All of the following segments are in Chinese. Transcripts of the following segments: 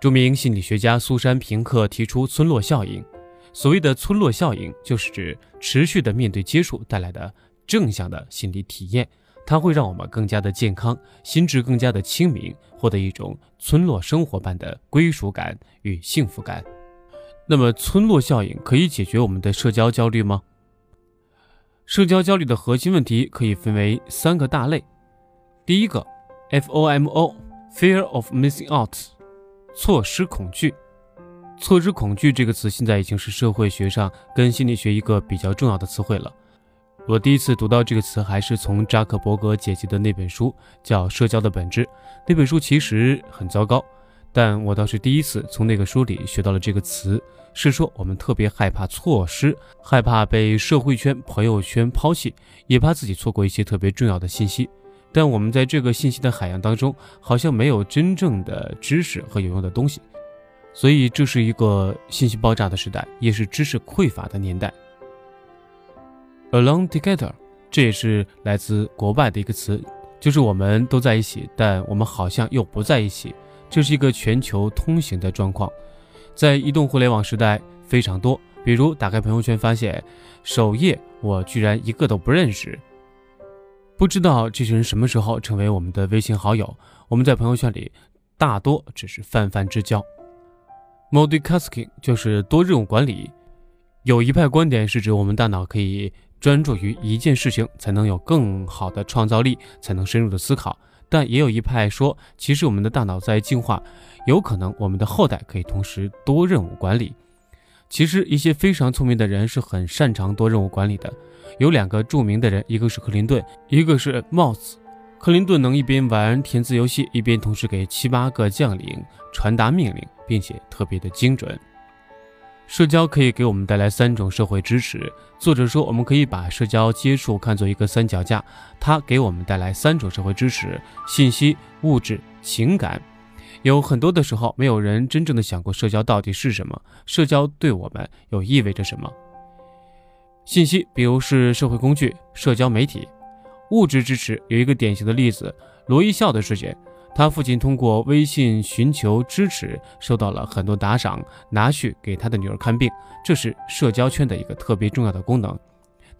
著名心理学家苏珊·平克提出村落效应。所谓的村落效应，就是指持续的面对接触带来的正向的心理体验，它会让我们更加的健康，心智更加的清明，获得一种村落生活般的归属感与幸福感。那么，村落效应可以解决我们的社交焦虑吗？社交焦虑的核心问题可以分为三个大类。第一个，FOMO，Fear of Missing Out。错失恐惧，错失恐惧这个词现在已经是社会学上跟心理学一个比较重要的词汇了。我第一次读到这个词还是从扎克伯格解辑的那本书，叫《社交的本质》。那本书其实很糟糕，但我倒是第一次从那个书里学到了这个词，是说我们特别害怕错失，害怕被社会圈、朋友圈抛弃，也怕自己错过一些特别重要的信息。但我们在这个信息的海洋当中，好像没有真正的知识和有用的东西，所以这是一个信息爆炸的时代，也是知识匮乏的年代。Alone together，这也是来自国外的一个词，就是我们都在一起，但我们好像又不在一起。这是一个全球通行的状况，在移动互联网时代非常多。比如打开朋友圈，发现首页我居然一个都不认识。不知道这群人什么时候成为我们的微信好友？我们在朋友圈里大多只是泛泛之交。Multitasking 就是多任务管理。有一派观点是指我们大脑可以专注于一件事情，才能有更好的创造力，才能深入的思考。但也有一派说，其实我们的大脑在进化，有可能我们的后代可以同时多任务管理。其实一些非常聪明的人是很擅长多任务管理的。有两个著名的人，一个是克林顿，一个是帽子。克林顿能一边玩填字游戏，一边同时给七八个将领传达命令，并且特别的精准。社交可以给我们带来三种社会支持。作者说，我们可以把社交接触看作一个三脚架，它给我们带来三种社会支持：信息、物质、情感。有很多的时候，没有人真正的想过社交到底是什么，社交对我们又意味着什么。信息，比如是社会工具、社交媒体；物质支持有一个典型的例子，罗一笑的事件。他父亲通过微信寻求支持，收到了很多打赏，拿去给他的女儿看病，这是社交圈的一个特别重要的功能。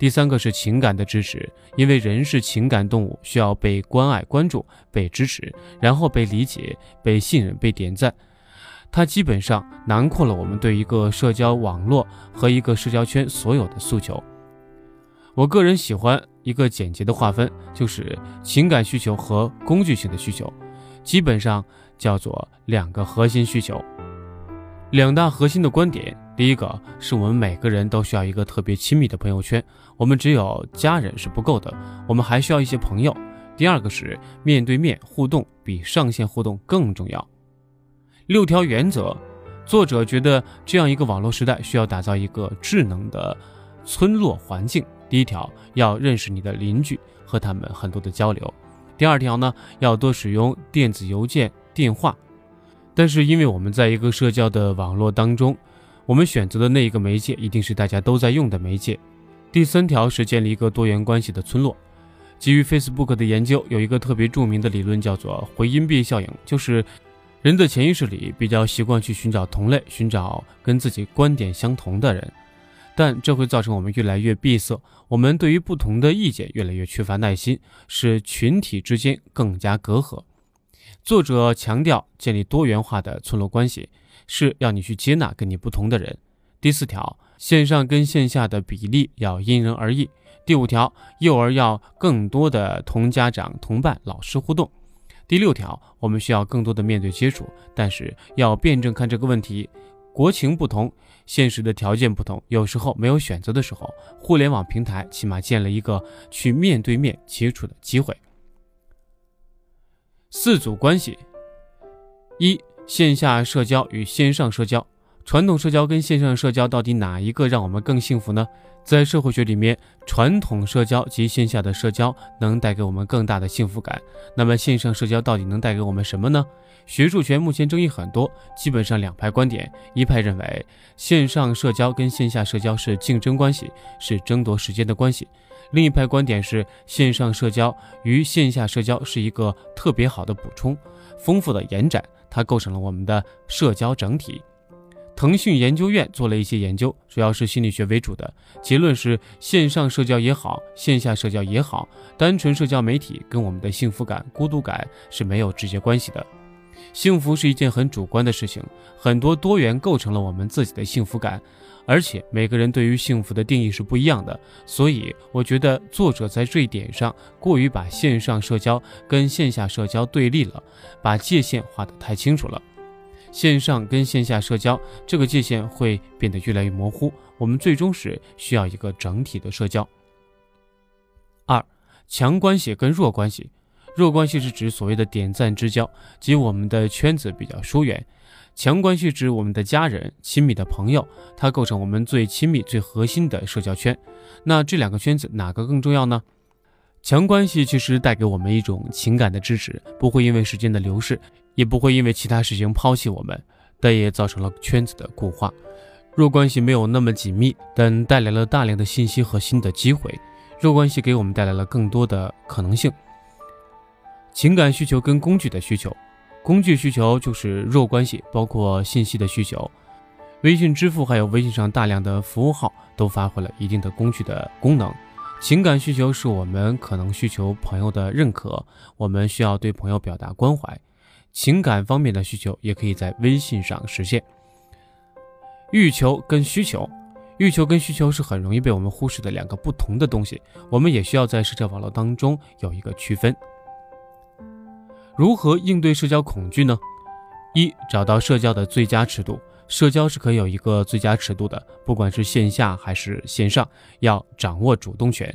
第三个是情感的支持，因为人是情感动物，需要被关爱、关注、被支持，然后被理解、被信任、被点赞。它基本上囊括了我们对一个社交网络和一个社交圈所有的诉求。我个人喜欢一个简洁的划分，就是情感需求和工具性的需求，基本上叫做两个核心需求。两大核心的观点：第一个是我们每个人都需要一个特别亲密的朋友圈，我们只有家人是不够的，我们还需要一些朋友。第二个是面对面互动比上线互动更重要。六条原则，作者觉得这样一个网络时代需要打造一个智能的村落环境。第一条，要认识你的邻居，和他们很多的交流。第二条呢，要多使用电子邮件、电话。但是因为我们在一个社交的网络当中，我们选择的那一个媒介一定是大家都在用的媒介。第三条是建立一个多元关系的村落。基于 Facebook 的研究，有一个特别著名的理论叫做回音壁效应，就是。人的潜意识里比较习惯去寻找同类，寻找跟自己观点相同的人，但这会造成我们越来越闭塞，我们对于不同的意见越来越缺乏耐心，使群体之间更加隔阂。作者强调建立多元化的村落关系，是要你去接纳跟你不同的人。第四条，线上跟线下的比例要因人而异。第五条，幼儿要更多的同家长、同伴、老师互动。第六条，我们需要更多的面对接触，但是要辩证看这个问题。国情不同，现实的条件不同，有时候没有选择的时候，互联网平台起码建了一个去面对面接触的机会。四组关系：一、线下社交与线上社交。传统社交跟线上社交到底哪一个让我们更幸福呢？在社会学里面，传统社交及线下的社交能带给我们更大的幸福感。那么线上社交到底能带给我们什么呢？学术圈目前争议很多，基本上两派观点：一派认为线上社交跟线下社交是竞争关系，是争夺时间的关系；另一派观点是线上社交与线下社交是一个特别好的补充。丰富的延展，它构成了我们的社交整体。腾讯研究院做了一些研究，主要是心理学为主的，结论是线上社交也好，线下社交也好，单纯社交媒体跟我们的幸福感、孤独感是没有直接关系的。幸福是一件很主观的事情，很多多元构成了我们自己的幸福感，而且每个人对于幸福的定义是不一样的。所以，我觉得作者在这一点上过于把线上社交跟线下社交对立了，把界限画得太清楚了。线上跟线下社交这个界限会变得越来越模糊，我们最终是需要一个整体的社交。二，强关系跟弱关系。弱关系是指所谓的点赞之交，即我们的圈子比较疏远；强关系指我们的家人、亲密的朋友，它构成我们最亲密、最核心的社交圈。那这两个圈子哪个更重要呢？强关系其实带给我们一种情感的支持，不会因为时间的流逝，也不会因为其他事情抛弃我们，但也造成了圈子的固化。弱关系没有那么紧密，但带来了大量的信息和新的机会。弱关系给我们带来了更多的可能性。情感需求跟工具的需求，工具需求就是弱关系，包括信息的需求。微信支付还有微信上大量的服务号都发挥了一定的工具的功能。情感需求是我们可能需求朋友的认可，我们需要对朋友表达关怀。情感方面的需求也可以在微信上实现。欲求跟需求，欲求跟需求是很容易被我们忽视的两个不同的东西，我们也需要在社交网络当中有一个区分。如何应对社交恐惧呢？一、找到社交的最佳尺度。社交是可以有一个最佳尺度的，不管是线下还是线上，要掌握主动权。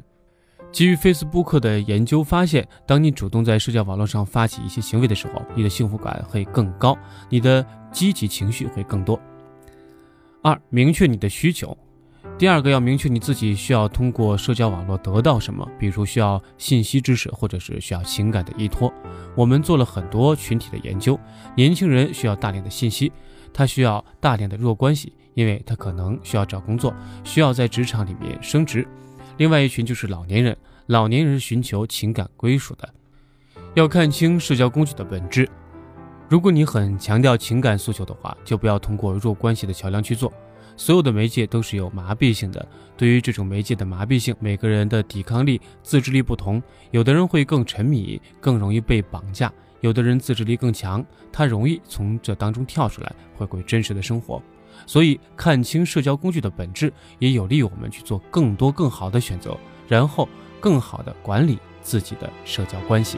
基于 Facebook 的研究发现，当你主动在社交网络上发起一些行为的时候，你的幸福感会更高，你的积极情绪会更多。二、明确你的需求。第二个要明确你自己需要通过社交网络得到什么，比如需要信息支持，或者是需要情感的依托。我们做了很多群体的研究，年轻人需要大量的信息，他需要大量的弱关系，因为他可能需要找工作，需要在职场里面升职。另外一群就是老年人，老年人寻求情感归属的。要看清社交工具的本质。如果你很强调情感诉求的话，就不要通过弱关系的桥梁去做。所有的媒介都是有麻痹性的。对于这种媒介的麻痹性，每个人的抵抗力、自制力不同。有的人会更沉迷，更容易被绑架；有的人自制力更强，他容易从这当中跳出来，回归真实的生活。所以，看清社交工具的本质，也有利于我们去做更多更好的选择，然后更好的管理自己的社交关系。